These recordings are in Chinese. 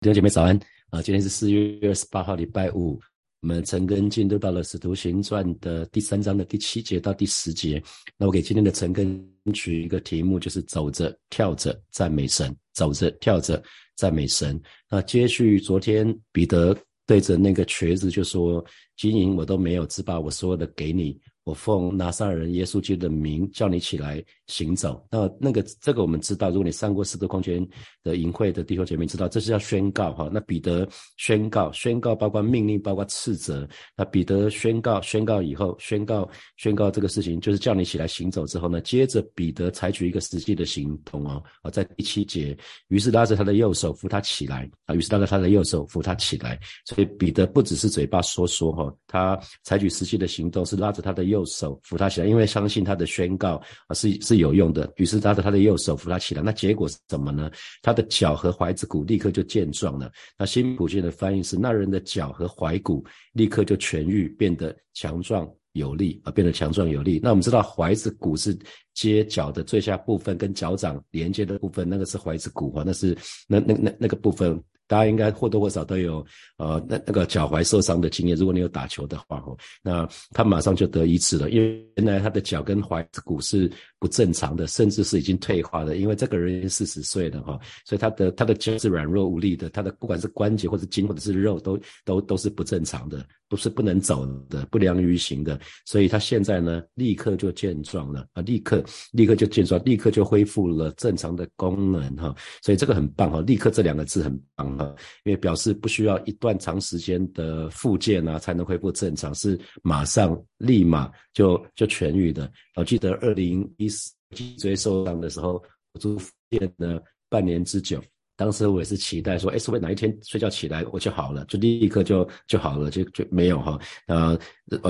弟兄姐妹早安啊！今天是四月二十八号，礼拜五。我们陈根进入到了《使徒行传》的第三章的第七节到第十节。那我给今天的陈根取一个题目，就是走着跳着赞美神，走着跳着赞美神。那接续昨天彼得对着那个瘸子就说：“金银我都没有，只把我所有的给你。”我奉拿撒勒人耶稣基督的名叫你起来行走。那那个这个我们知道，如果你上过四个空间的营会的弟兄姐妹知道，这是要宣告哈。那彼得宣告，宣告包括命令，包括斥责。那彼得宣告，宣告以后，宣告宣告这个事情就是叫你起来行走之后呢，接着彼得采取一个实际的行动哦啊，在第七节，于是拉着他的右手扶他起来啊，于是拉着他的右手扶他起来。所以彼得不只是嘴巴说说哈，他采取实际的行动，是拉着他的。右手扶他起来，因为相信他的宣告啊是是有用的。于是拉着他的右手扶他起来。那结果是什么呢？他的脚和踝子骨立刻就健壮了。那新普健的翻译是：那人的脚和踝骨立刻就痊愈，变得强壮有力啊，变得强壮有力。那我们知道踝子骨是接脚的最下部分，跟脚掌连接的部分，那个是踝子骨啊，那是那那那那个部分。大家应该或多或少都有，呃，那那个脚踝受伤的经验。如果你有打球的话，哦，那他马上就得医治了，因为原来他的脚跟踝骨是不正常的，甚至是已经退化的。因为这个人四十岁了，哈，所以他的他的脚是软弱无力的，他的不管是关节或者筋或者是肉，都都都是不正常的，不是不能走的，不良于行的。所以他现在呢，立刻就健壮了啊，立刻立刻就健壮，立刻就恢复了正常的功能，哈。所以这个很棒，哈，立刻这两个字很棒。啊，因为表示不需要一段长时间的复健啊，才能恢复正常，是马上立马就就痊愈的。我记得二零一四脊椎受伤的时候，我住院了半年之久。当时我也是期待说，哎，是不是哪一天睡觉起来我就好了，就立刻就就好了，就就没有哈。呃，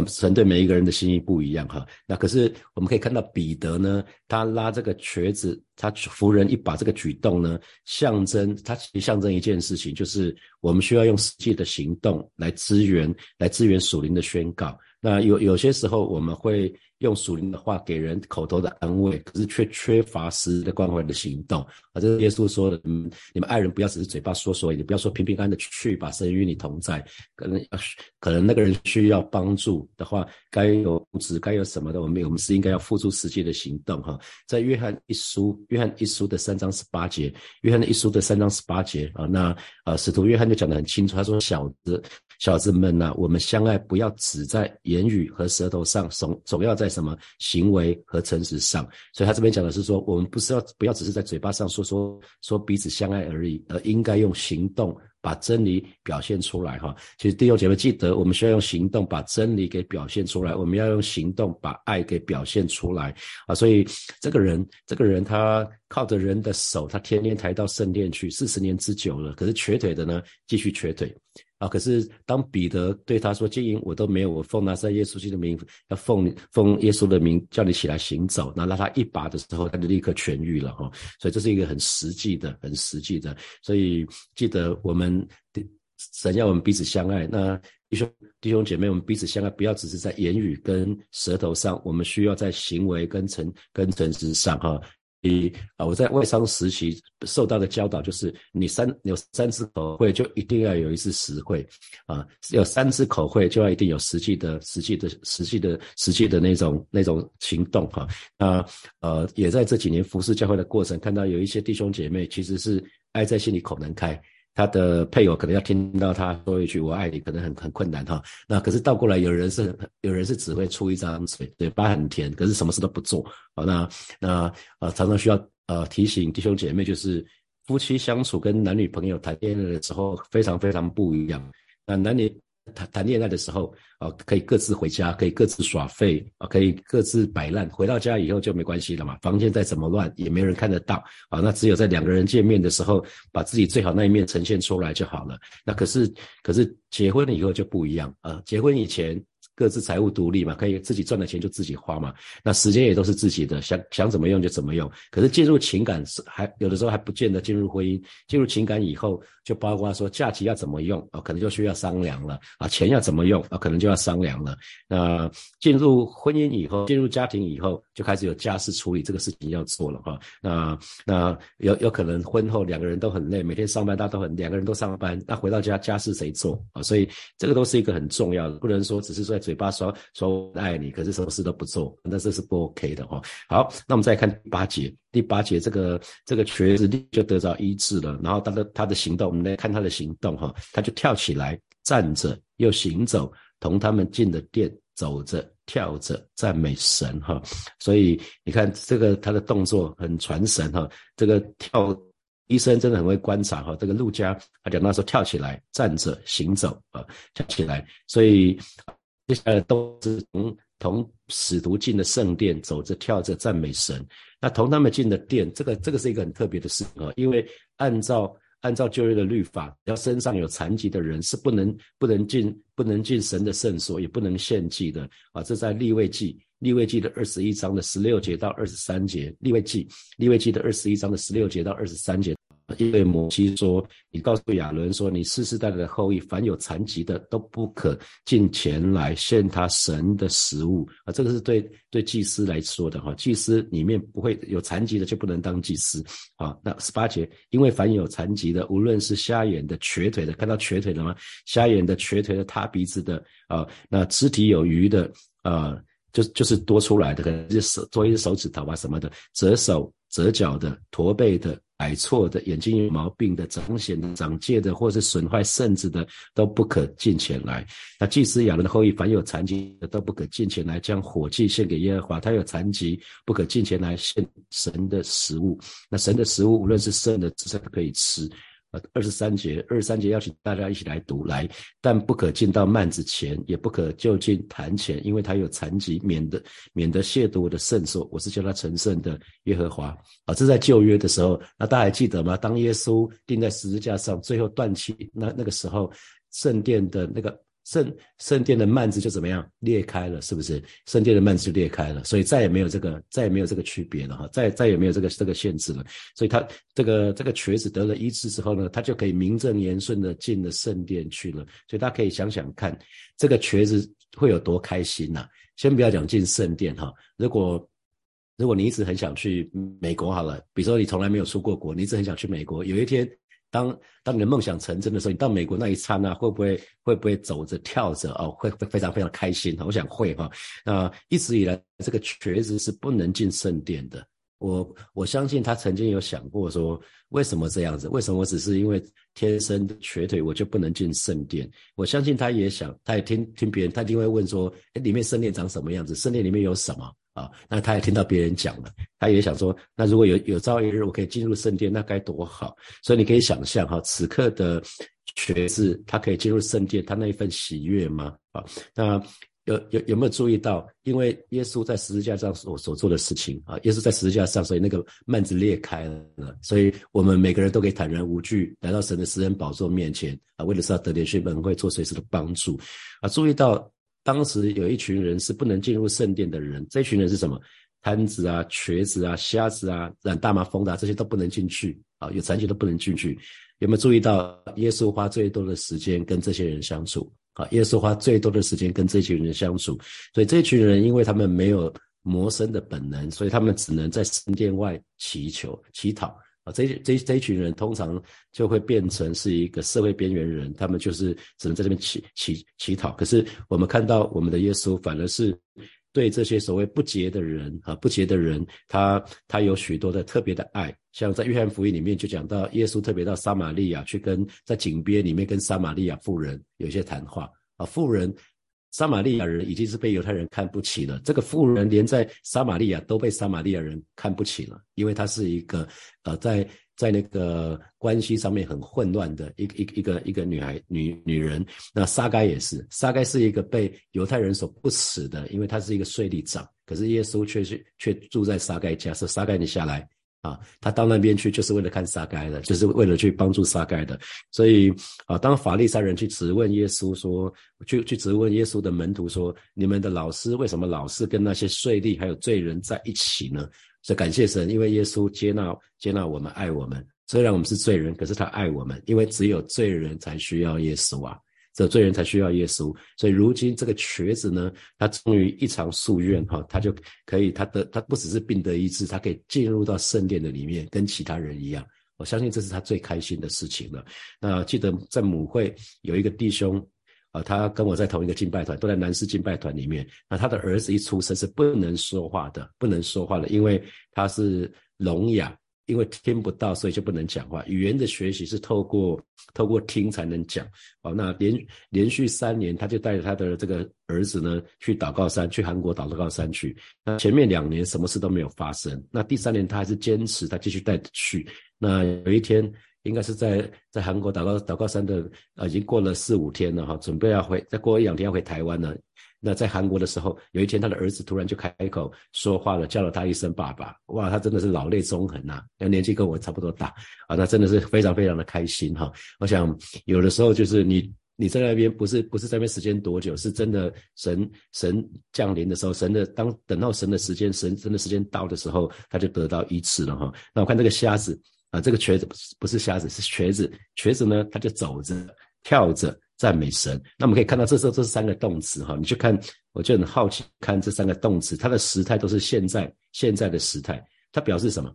神对每一个人的心意不一样哈。那可是我们可以看到彼得呢，他拉这个瘸子，他扶人一把这个举动呢，象征他其实象征一件事情，就是我们需要用实际的行动来支援，来支援属灵的宣告。那有有些时候我们会。用属灵的话给人口头的安慰，可是却缺乏实的关怀的行动啊！这是耶稣说的，你们爱人不要只是嘴巴说说，也不要说平平安安的去，把神与你同在。可能可能那个人需要帮助的话，该有物质，该有什么的，我们我们是应该要付出实际的行动哈。在约翰一书，约翰一书的三章十八节，约翰一书的三章十八节啊，那啊，使徒约翰就讲得很清楚，他说：“小子，小子们呐，我们相爱不要只在言语和舌头上，总总要在。”什么行为和诚实上？所以他这边讲的是说，我们不是要不要只是在嘴巴上说说说彼此相爱而已，而应该用行动把真理表现出来哈。其实弟兄姐妹记得，我们需要用行动把真理给表现出来，我们要用行动把爱给表现出来啊。所以这个人，这个人他靠着人的手，他天天抬到圣殿去，四十年之久了。可是瘸腿的呢，继续瘸腿。啊！可是当彼得对他说：“金银我都没有，我奉拿撒耶稣基督的名，要奉奉耶稣的名叫你起来行走。”那拉他一把的时候，他就立刻痊愈了哈。所以这是一个很实际的、很实际的。所以记得我们神要我们彼此相爱。那弟兄弟兄姐妹，我们彼此相爱，不要只是在言语跟舌头上，我们需要在行为跟诚跟诚实上哈。你啊，我在外商实习受到的教导就是，你三有三次口会，就一定要有一次实会，啊，有三次口会就要一定有实际的、实际的、实际的、实际的那种那种行动哈。那呃，也在这几年服侍教会的过程，看到有一些弟兄姐妹其实是爱在心里口难开。他的配偶可能要听到他说一句“我爱你”，可能很很困难哈。那可是倒过来，有人是有人是只会出一张嘴，嘴巴很甜，可是什么事都不做。好，那那呃，常常需要呃提醒弟兄姐妹，就是夫妻相处跟男女朋友谈恋爱的时候非常非常不一样。那男女。谈谈恋爱的时候哦，可以各自回家，可以各自耍废啊，可以各自摆烂。回到家以后就没关系了嘛，房间再怎么乱也没人看得到啊。那只有在两个人见面的时候，把自己最好那一面呈现出来就好了。那可是可是结婚了以后就不一样啊，结婚以前。各自财务独立嘛，可以自己赚的钱就自己花嘛，那时间也都是自己的，想想怎么用就怎么用。可是进入情感是还有的时候还不见得进入婚姻，进入情感以后，就包括说假期要怎么用啊，可能就需要商量了啊，钱要怎么用啊，可能就要商量了。那进入婚姻以后，进入家庭以后，就开始有家事处理这个事情要做了哈。那那有有可能婚后两个人都很累，每天上班大家都很两个人都上班，那回到家家事谁做啊？所以这个都是一个很重要的，不能说只是说。嘴巴说说爱你，可是什么事都不做，那这是不 OK 的哈。好，那我们再看第八节，第八节这个这个瘸子就得到医治了，然后他的他的行动，我们来看他的行动哈，他就跳起来，站着又行走，同他们进的店，走着跳着赞美神哈。所以你看这个他的动作很传神哈，这个跳医生真的很会观察哈。这个陆家他讲到说跳起来，站着行走啊，跳起来，所以。接下来都是同同使徒进的圣殿，走着跳着赞美神。那同他们进的殿，这个这个是一个很特别的事情啊，因为按照按照旧约的律法，要身上有残疾的人是不能不能进不能进神的圣所，也不能献祭的啊。这在立位记立位记的二十一章的十六节到二十三节，立位记立位记的二十一章的十六节到二十三节。因为摩西说：“你告诉亚伦说，你世世代代的后裔，凡有残疾的，都不可进前来献他神的食物啊。这个是对对祭司来说的哈。祭司里面不会有残疾的，就不能当祭司啊。那十八节，因为凡有残疾的，无论是瞎眼的、瘸腿的，看到瘸腿的吗？瞎眼的、瘸腿的、塌鼻子的啊，那肢体有余的啊，就就是多出来的，可能是手多一只手指头啊什么的，折手折脚的、驼背的。”矮错的、眼睛有毛病的、长癣的、长疥的，或是损坏肾子的，都不可进前来。那祭司亚伦的后裔，凡有残疾的，都不可进前来将火祭献给耶和华。他有残疾，不可进前来献神的食物。那神的食物，无论是生的、至少可以吃。呃，二十三节，二十三节邀请大家一起来读来，但不可进到幔子前，也不可就近谈前，因为他有残疾，免得免得亵渎我的圣所。我是叫他成圣的耶和华。啊，这在旧约的时候，那大家还记得吗？当耶稣钉在十字架上，最后断气，那那个时候圣殿的那个。圣圣殿的幔子就怎么样裂开了，是不是？圣殿的幔子就裂开了，所以再也没有这个，再也没有这个区别了哈，再再也没有这个这个限制了。所以他这个这个瘸子得了医治之后呢，他就可以名正言顺的进了圣殿去了。所以大家可以想想看，这个瘸子会有多开心呐？先不要讲进圣殿哈，如果如果你一直很想去美国好了，比如说你从来没有出过国，你一直很想去美国，有一天。当当你的梦想成真的时候，你到美国那一刹那，会不会会不会走着跳着哦？会会非常非常开心我想会哈。那一直以来，这个瘸子是不能进圣殿的。我我相信他曾经有想过说，为什么这样子？为什么我只是因为天生瘸腿，我就不能进圣殿？我相信他也想，他也听听别人，他一定会问说，哎，里面圣殿长什么样子？圣殿里面有什么？啊，那他也听到别人讲了，他也想说，那如果有有朝一日我可以进入圣殿，那该多好！所以你可以想象哈，此刻的瘸子他可以进入圣殿，他那一份喜悦吗？啊，那有有有没有注意到？因为耶稣在十字架上所所做的事情啊，耶稣在十字架上，所以那个幔子裂开了，所以我们每个人都可以坦然无惧来到神的施恩宝座面前啊，为了是要得点血本会做随时的帮助啊，注意到。当时有一群人是不能进入圣殿的人，这群人是什么？瘫子啊、瘸子啊、瞎子啊、染大麻风的这些都不能进去啊，有残疾都不能进去。有没有注意到耶稣花最多的时间跟这些人相处？啊，耶稣花最多的时间跟这群人相处，所以这群人因为他们没有魔生的本能，所以他们只能在圣殿外祈求、乞讨。这这这一群人通常就会变成是一个社会边缘人，他们就是只能在这边乞乞乞讨。可是我们看到我们的耶稣，反而是对这些所谓不洁的人啊，不洁的人，他他有许多的特别的爱。像在约翰福音里面就讲到，耶稣特别到撒玛利亚去跟在井边里面跟撒玛利亚妇人有一些谈话啊，妇人。撒玛利亚人已经是被犹太人看不起了，这个妇人连在撒玛利亚都被撒玛利亚人看不起了，因为她是一个呃，在在那个关系上面很混乱的一个一个一个一个女孩女女人。那撒该也是，撒该是一个被犹太人所不耻的，因为他是一个税吏长，可是耶稣却是却住在撒该家，说撒该你下来，啊，他到那边去就是为了看撒该的，就是为了去帮助撒该的。所以啊，当法利赛人去质问耶稣说，去去质问耶稣的门徒说，你们的老师为什么老是跟那些税吏还有罪人在一起呢？所以感谢神，因为耶稣接纳接纳我们，爱我们。虽然我们是罪人，可是他爱我们，因为只有罪人才需要耶稣啊。这罪人才需要耶稣，所以如今这个瘸子呢，他终于一场夙愿哈，他就可以，他的他不只是病得医治，他可以进入到圣殿的里面，跟其他人一样。我相信这是他最开心的事情了。那记得在母会有一个弟兄啊，他跟我在同一个敬拜团，都在南师敬拜团里面。那他的儿子一出生是不能说话的，不能说话的，因为他是聋哑。因为听不到，所以就不能讲话。语言的学习是透过透过听才能讲。哦，那连连续三年，他就带着他的这个儿子呢去祷告山，去韩国祷告山去。那前面两年什么事都没有发生。那第三年他还是坚持，他继续带去。那有一天，应该是在在韩国祷告祷告山的，呃，已经过了四五天了哈，准备要回，再过一两天要回台湾了。那在韩国的时候，有一天他的儿子突然就开口说话了，叫了他一声爸爸。哇，他真的是老泪纵横呐！那年纪跟我差不多大啊，那真的是非常非常的开心哈。我想有的时候就是你你在那边不是不是在那边时间多久，是真的神神降临的时候，神的当等到神的时间神神的时间到的时候，他就得到医治了哈。那我看这个瞎子啊，这个瘸子不是不是瞎子是瘸子，瘸子呢他就走着跳着。赞美神，那我们可以看到，这时候这三个动词哈，你去看，我就很好奇，看这三个动词，它的时态都是现在现在的时态，它表示什么？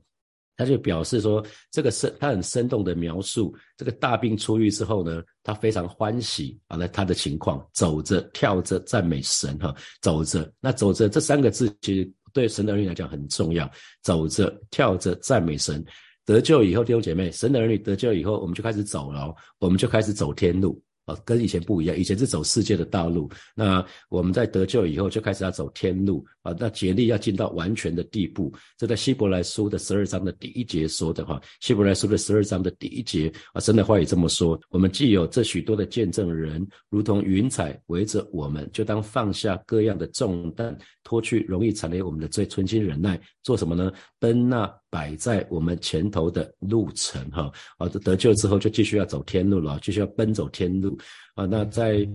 它就表示说，这个生，它很生动的描述这个大病初愈之后呢，他非常欢喜啊，那他的情况，走着跳着赞美神哈，走着，那走着这三个字其实对神的儿女来讲很重要，走着跳着赞美神，得救以后弟兄姐妹，神的儿女得救以后，我们就开始走了，我们就开始走天路。啊，跟以前不一样，以前是走世界的道路，那我们在得救以后就开始要走天路啊，那竭力要进到完全的地步。这在希伯来书的十二章的第一节说的哈，希伯来书的十二章的第一节啊，神的话也这么说：我们既有这许多的见证人，如同云彩围着我们，就当放下各样的重担，脱去容易残留我们的罪，存心忍耐，做什么呢？奔那。摆在我们前头的路程，哈，啊，得救之后就继续要走天路了，继续要奔走天路，啊，那在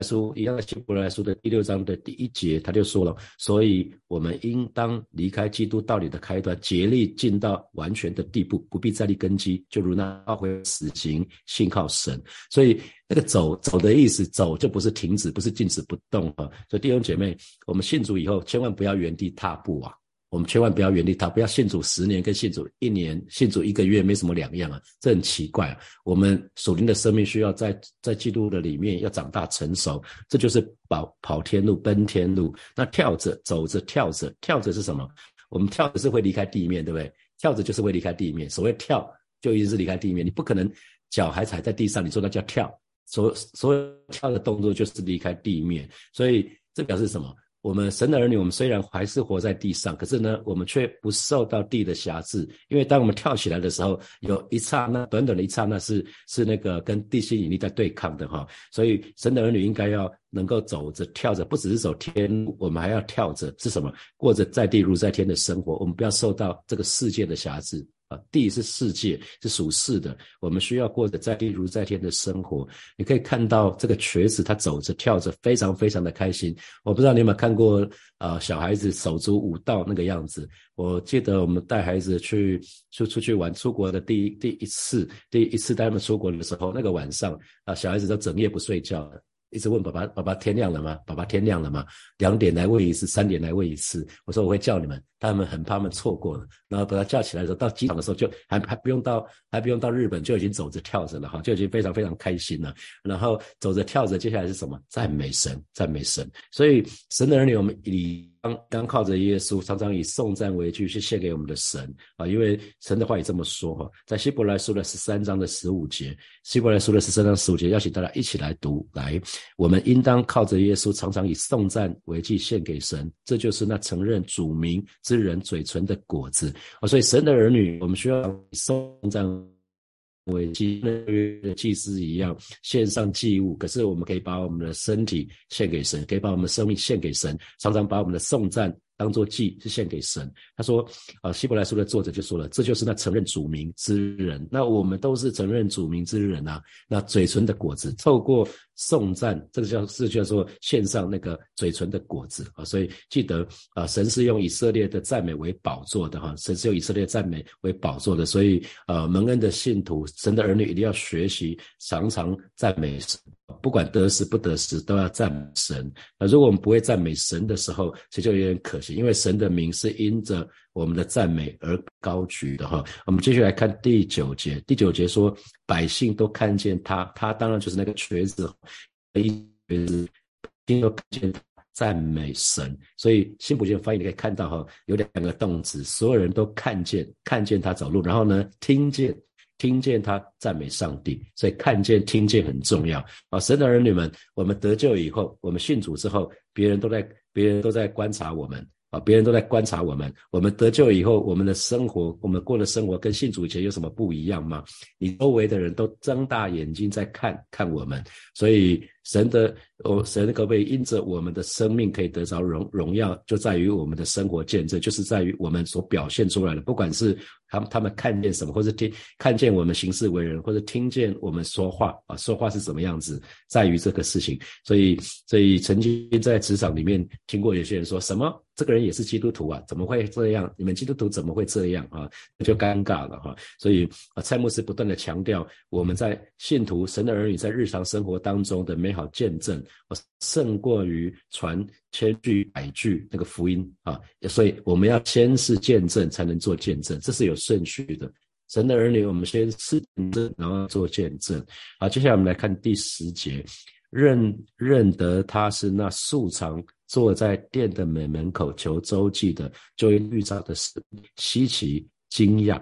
书一样的希伯来书的第六章的第一节，他就说了，所以我们应当离开基督道理的开端，竭力进到完全的地步，不必再立根基，就如那懊悔死刑，信靠神。所以那个走走的意思，走就不是停止，不是静止不动啊。所以弟兄姐妹，我们信主以后，千万不要原地踏步啊。我们千万不要原地踏，不要信主十年跟信主一年、信主一个月没什么两样啊，这很奇怪啊。我们属灵的生命需要在在基督的里面要长大成熟，这就是跑跑天路、奔天路。那跳着走着跳着跳着是什么？我们跳着是会离开地面，对不对？跳着就是会离开地面。所谓跳，就一定是离开地面，你不可能脚还踩在地上，你说那叫跳。所所有跳的动作就是离开地面，所以这表示什么？我们神的儿女，我们虽然还是活在地上，可是呢，我们却不受到地的辖制。因为当我们跳起来的时候，有一刹那，短短的一刹那，是是那个跟地心引力在对抗的哈。所以神的儿女应该要能够走着跳着，不只是走天，我们还要跳着，是什么？过着在地如在天的生活。我们不要受到这个世界的辖制。啊，地是世界，是属世的。我们需要过着在地如在天的生活。你可以看到这个瘸子，他走着跳着，非常非常的开心。我不知道你有没有看过啊，小孩子手足舞蹈那个样子。我记得我们带孩子去出出去玩，出国的第一第一次，第一次带他们出国的时候，那个晚上啊，小孩子都整夜不睡觉的。一直问爸爸：“爸爸天亮了吗？爸爸天亮了吗？”两点来喂一次，三点来喂一次。我说我会叫你们，他们很怕他们错过了。然后把他叫起来的时候，到机场的时候就还还不用到，还不用到日本就已经走着跳着了哈，就已经非常非常开心了。然后走着跳着，接下来是什么？赞美神，赞美神。所以神的儿女，我们以。刚刚靠着耶稣，常常以颂赞为句去献给我们的神啊，因为神的话也这么说哈，在希伯来书的十三章的十五节，希伯来书的十三章十五节，邀请大家一起来读，来，我们应当靠着耶稣，常常以颂赞为句献给神，这就是那承认主名之人嘴唇的果子啊，所以神的儿女，我们需要以颂赞。为祭的祭司一样献上祭物，可是我们可以把我们的身体献给神，可以把我们的生命献给神，常常把我们的颂赞当做祭，是献给神。他说，啊，希伯来书的作者就说了，这就是那承认主名之人。那我们都是承认主名之人啊。那嘴唇的果子，透过颂赞，这个叫是叫做献上那个嘴唇的果子啊。所以记得啊，神是用以色列的赞美为宝座的哈，神是用以色列赞美为宝座的。所以呃，蒙恩的信徒，神的儿女一定要学习常常赞美。不管得失不得失，都要赞美神。那如果我们不会赞美神的时候，其实就有点可惜，因为神的名是因着我们的赞美而高举的哈。我们继续来看第九节，第九节说，百姓都看见他，他当然就是那个瘸子，一瘸子，听都看见赞美神。所以新普京翻译你可以看到哈，有两个动词，所有人都看见，看见他走路，然后呢，听见。听见他赞美上帝，所以看见、听见很重要啊！神的儿女们，我们得救以后，我们信主之后，别人都在，别人都在观察我们。啊，别人都在观察我们。我们得救以后，我们的生活，我们过的生活跟信主以前有什么不一样吗？你周围的人都睁大眼睛在看看我们，所以神的哦，神可不可以因着我们的生命可以得着荣荣耀，就在于我们的生活见证，就是在于我们所表现出来的，不管是他们他们看见什么，或者听看见我们行事为人，或者听见我们说话啊，说话是什么样子，在于这个事情。所以，所以曾经在职场里面听过有些人说什么。这个人也是基督徒啊，怎么会这样？你们基督徒怎么会这样啊？就尴尬了哈。所以啊，蔡牧师不断的强调，我们在信徒神的儿女在日常生活当中的每美好见证，胜过于传千句百句那个福音啊。所以我们要先是见证，才能做见证，这是有顺序的。神的儿女，我们先是见证，然后做见证。好，接下来我们来看第十节，认认得他是那素常。坐在殿的门门口求周记的，就会遇到的是稀奇惊讶，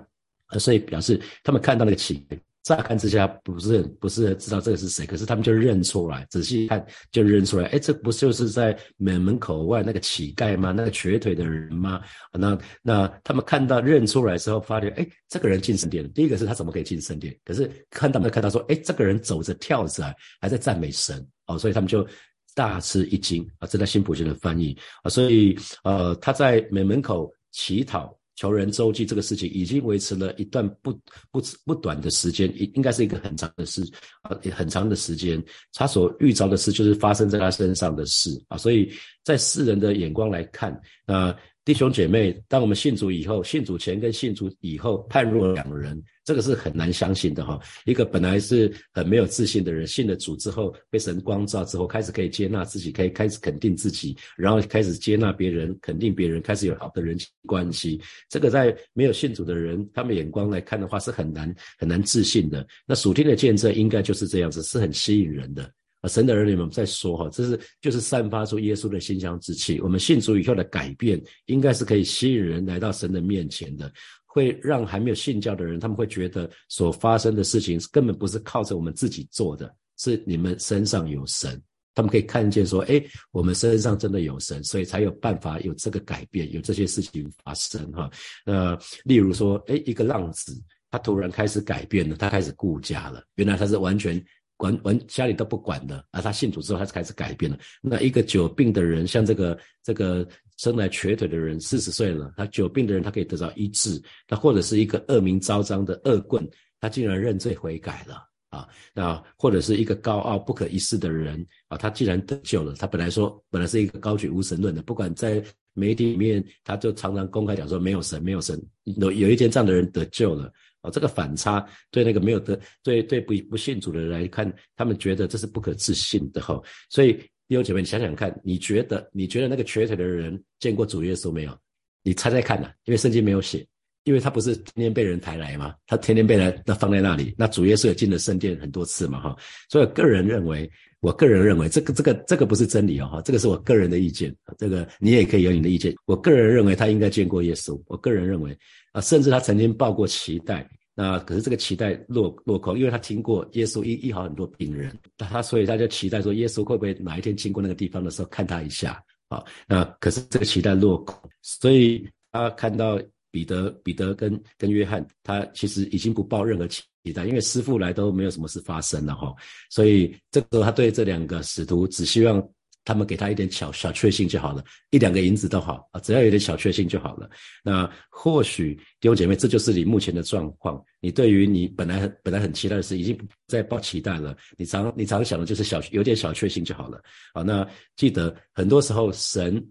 呃，所以表示他们看到那个奇，乍看之下不是不是知道这个是谁，可是他们就认出来，仔细看就认出来，哎，这不就是在门门口外那个乞丐吗？那个瘸腿的人吗？那那他们看到认出来之后，发现，哎，这个人进圣殿。第一个是他怎么可以进圣殿？可是看到没看到说，哎，这个人走着跳着还在赞美神哦，所以他们就。大吃一惊啊！这在新普京的翻译啊，所以呃，他在门门口乞讨求人周济这个事情，已经维持了一段不不不短的时间，应应该是一个很长的事啊，很长的时间。他所遇着的事，就是发生在他身上的事啊，所以在世人的眼光来看啊。弟兄姐妹，当我们信主以后，信主前跟信主以后判若两人，这个是很难相信的哈。一个本来是很没有自信的人，信了主之后，被神光照之后，开始可以接纳自己，可以开始肯定自己，然后开始接纳别人，肯定别人，开始有好的人际关系。这个在没有信主的人，他们眼光来看的话，是很难很难自信的。那属天的见证应该就是这样子，是很吸引人的。神的儿女们在说哈，这是就是散发出耶稣的馨香之气。我们信主以后的改变，应该是可以吸引人来到神的面前的，会让还没有信教的人，他们会觉得所发生的事情根本不是靠着我们自己做的，是你们身上有神。他们可以看见说，哎，我们身上真的有神，所以才有办法有这个改变，有这些事情发生哈。呃，例如说，哎，一个浪子，他突然开始改变了，他开始顾家了，原来他是完全。管管家里都不管的，而他信主之后，他就开始改变了。那一个久病的人，像这个这个生来瘸腿的人，四十岁了，他久病的人，他可以得到医治。那或者是一个恶名昭彰的恶棍，他竟然认罪悔改了啊！那或者是一个高傲不可一世的人啊，他既然得救了，他本来说本来是一个高举无神论的，不管在媒体里面，他就常常公开讲说没有神，没有神。有有一天这样的人得救了。哦，这个反差对那个没有得对对不不信主的人来看，他们觉得这是不可置信的哈。所以弟兄姐妹，你想想看，你觉得你觉得那个瘸腿的人见过主耶稣没有？你猜猜看呐，因为圣经没有写，因为他不是天天被人抬来吗？他天天被人那放在那里，那主耶稣也进了圣殿很多次嘛哈。所以个人认为，我个人认为这个这个这个不是真理哦，这个是我个人的意见，这个你也可以有你的意见。我个人认为他应该见过耶稣，我个人认为。啊，甚至他曾经抱过期待，那可是这个期待落落空，因为他听过耶稣医医好很多病人，那他所以他就期待说，耶稣会不会哪一天经过那个地方的时候看他一下啊？那可是这个期待落空，所以他看到彼得、彼得跟跟约翰，他其实已经不抱任何期待，因为师傅来都没有什么事发生了哈，所以这个时候他对这两个使徒只希望。他们给他一点小小确幸就好了，一两个银子都好啊，只要有点小确幸就好了。那或许弟兄姐妹，这就是你目前的状况。你对于你本来本来很期待的事，已经不再抱期待了。你常你常想的就是小有点小确幸就好了。好，那记得很多时候神，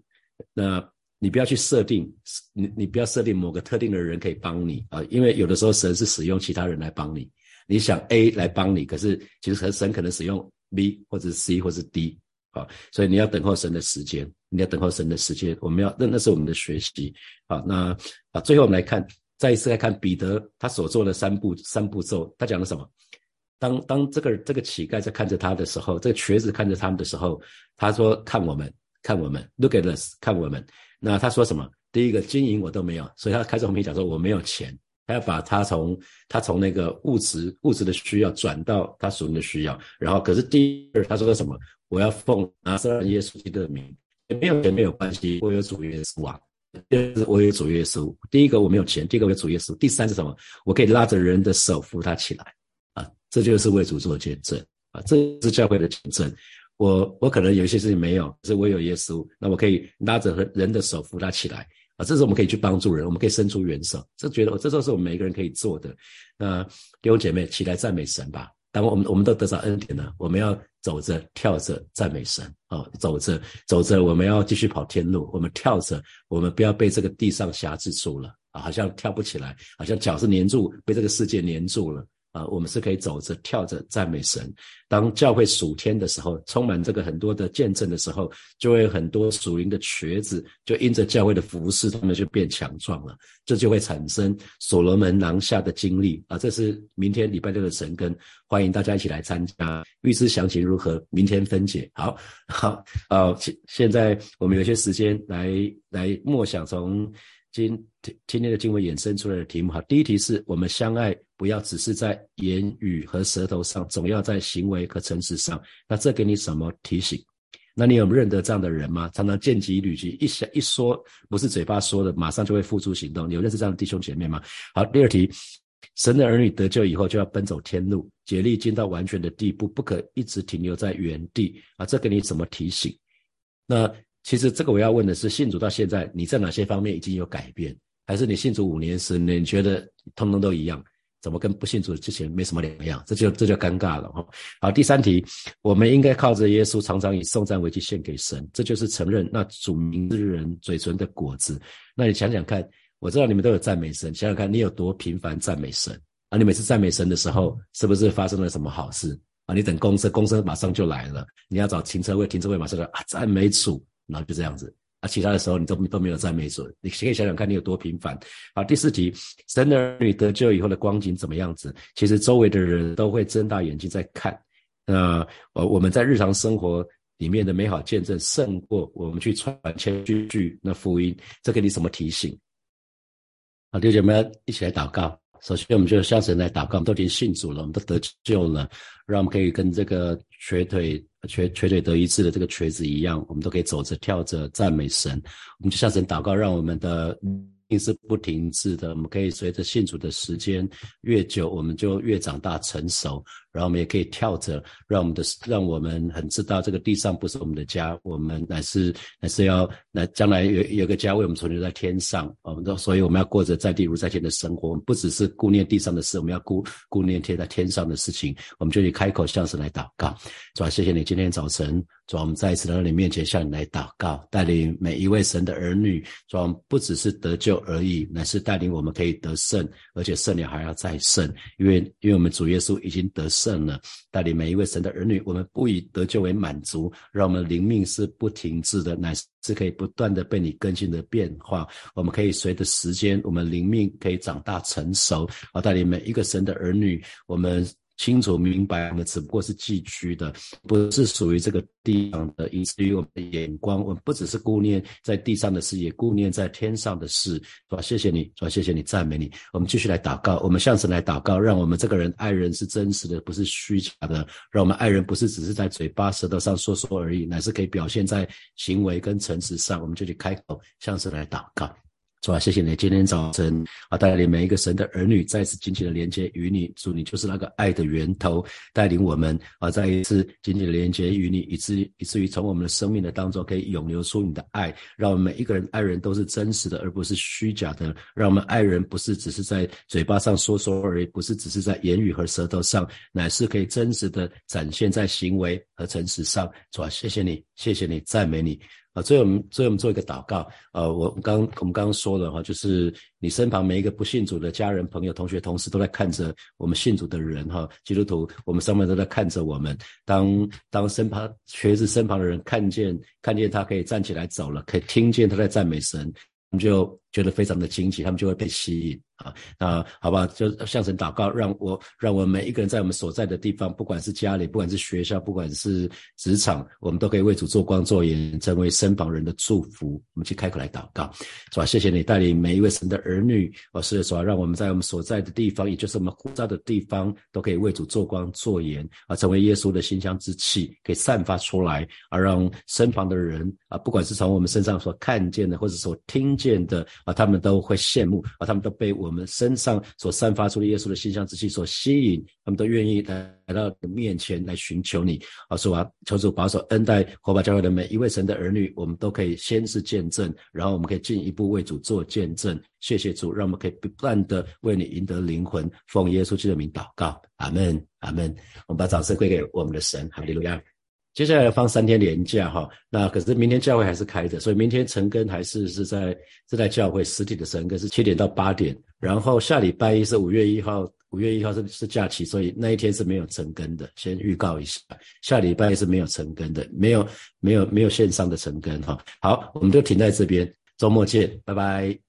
那你不要去设定，你你不要设定某个特定的人可以帮你啊，因为有的时候神是使用其他人来帮你。你想 A 来帮你，可是其实神神可能使用 B 或者 C 或者 D 啊，所以你要等候神的时间，你要等候神的时间。我们要那那是我们的学习啊。那啊，最后我们来看，再一次来看彼得他所做的三步三步骤，他讲了什么？当当这个这个乞丐在看着他的时候，这个瘸子看着他们的时候，他说：“看我们，看我们，Look at us，看我们。”那他说什么？第一个经营我都没有，所以他开始我们讲说我没有钱。他要把他从他从那个物质物质的需要转到他属灵的需要，然后可是第二他说什么？我要奉拿撒勒耶稣基督的名，没有钱没有关系，我有主耶稣啊。第二是我有主耶稣。第一个我没有钱，第二个我有主耶稣。第三是什么？我可以拉着人的手扶他起来啊，这就是为主做见证啊，这是教会的见证。我我可能有一些事情没有，可是我有耶稣，那我可以拉着人的手扶他起来。啊，这时候我们可以去帮助人，我们可以伸出援手，这觉得这都是我们每一个人可以做的。那弟兄姐妹，起来赞美神吧！当我们我们都得到恩典了，我们要走着跳着赞美神啊，走着走着，我们要继续跑天路，我们跳着，我们不要被这个地上辖制住了啊，好像跳不起来，好像脚是粘住，被这个世界粘住了。啊，我们是可以走着跳着赞美神。当教会属天的时候，充满这个很多的见证的时候，就会很多属灵的瘸子，就因着教会的服饰，他们就变强壮了。这就会产生所罗门廊下的经历啊！这是明天礼拜六的神根，欢迎大家一起来参加。预知详情如何，明天分解。好好啊，现现在我们有些时间来来默想从。今今天的经文衍生出来的题目，哈，第一题是我们相爱，不要只是在言语和舌头上，总要在行为和诚实上。那这给你什么提醒？那你有认得这样的人吗？常常见机履机，一想一说，不是嘴巴说的，马上就会付诸行动。你有认识这样的弟兄姐妹吗？好，第二题，神的儿女得救以后，就要奔走天路，竭力进到完全的地步，不可一直停留在原地啊。这给你什么提醒？那？其实这个我要问的是，信主到现在，你在哪些方面已经有改变？还是你信主五年、十年，觉得通通都一样？怎么跟不信主之前没什么两样？这就这就尴尬了哈。好，第三题，我们应该靠着耶稣，常常以颂赞为祭献给神，这就是承认那主名之人嘴唇的果子。那你想想看，我知道你们都有赞美神，想想看你有多频繁赞美神啊？你每次赞美神的时候，是不是发生了什么好事啊？你等公车，公车马上就来了；你要找停车位，停车位马上就啊，赞美主。然后就这样子啊，其他的时候你都都没有赞美主，你可以想想看你有多频繁。好，第四题，神儿女得救以后的光景怎么样子？其实周围的人都会睁大眼睛在看。那呃，我们在日常生活里面的美好见证，胜过我们去传千句那福音。这给你什么提醒？好，弟兄们一起来祷告。首先，我们就向神来祷告，我们都已经信主了，我们都得救了，让我们可以跟这个瘸腿。瘸瘸腿得一致的这个瘸子一样，我们都可以走着跳着赞美神。我们就向神祷告，让我们的命是不停滞的。我们可以随着信主的时间越久，我们就越长大成熟。然后我们也可以跳着，让我们的让我们很知道这个地上不是我们的家，我们乃是乃是要那将来有有个家为我们存留在天上。我们都所以我们要过着在地如在天的生活，我们不只是顾念地上的事，我们要顾顾念贴在天上的事情。我们就以开口向神来祷告，主啊，谢谢你今天早晨，主啊，我们再一次来到你面前向你来祷告，带领每一位神的儿女，主啊，不只是得救而已，乃是带领我们可以得胜，而且胜了还要再胜，因为因为我们主耶稣已经得胜。圣呢，带领每一位神的儿女，我们不以得救为满足，让我们灵命是不停滞的，乃是可以不断的被你更新的变化。我们可以随着时间，我们灵命可以长大成熟，而带领每一个神的儿女，我们。清楚明白，我们只不过是寄居的，不是属于这个地上的。以至于我们的眼光，我们不只是顾念在地上的事，也顾念在天上的事，是吧？谢谢你，是吧？谢谢你，赞美你。我们继续来祷告，我们向神来祷告，让我们这个人爱人是真实的，不是虚假的；让我们爱人不是只是在嘴巴、舌头上说说而已，乃是可以表现在行为跟诚实上。我们就去开口向神来祷告。主啊，谢谢你今天早晨啊，带领每一个神的儿女再次紧紧的连接与你。主，你就是那个爱的源头，带领我们啊，再一次紧紧的连接与你，以至于以至于从我们的生命的当中可以涌流出你的爱，让我们每一个人爱人都是真实的，而不是虚假的。让我们爱人不是只是在嘴巴上说说而已，不是只是在言语和舌头上，乃是可以真实的展现在行为和诚实上。主啊，谢谢你，谢谢你，赞美你。所以我们，所以我们做一个祷告。呃，我刚我们刚刚说了哈，就是你身旁每一个不信主的家人、朋友、同学、同事都在看着我们信主的人哈，基督徒，我们上面都在看着我们。当当身旁瘸子身旁的人看见看见他可以站起来走了，可以听见他在赞美神，我们就觉得非常的惊奇，他们就会被吸引。啊，那好吧，就向神祷告，让我让我们每一个人在我们所在的地方，不管是家里，不管是学校，不管是职场，我们都可以为主做光做盐，成为身旁人的祝福。我们去开口来祷告，是吧？谢谢你带领每一位神的儿女，哦，是说让我们在我们所在的地方，也就是我们呼召的地方，都可以为主做光做盐，啊，成为耶稣的馨香之气，可以散发出来，而让身旁的人啊，不管是从我们身上所看见的，或者所听见的，啊，他们都会羡慕，啊，他们都被我。我们身上所散发出的耶稣的馨香之气所吸引，他们都愿意来来到你面前来寻求你。啊，是吧？求主保守恩待火把教会的每一位神的儿女，我们都可以先是见证，然后我们可以进一步为主做见证。谢谢主，让我们可以不断的为你赢得灵魂。奉耶稣基督的名祷告，阿门，阿门。我们把掌声归给我们的神，哈利路亚。接下来放三天连假哈，那可是明天教会还是开的，所以明天晨更还是是在是在教会实体的晨更是七点到八点，然后下礼拜一是五月一号，五月一号是是假期，所以那一天是没有晨更的，先预告一下，下礼拜一是没有晨更的，没有没有没有线上的晨更哈。好，我们就停在这边，周末见，拜拜。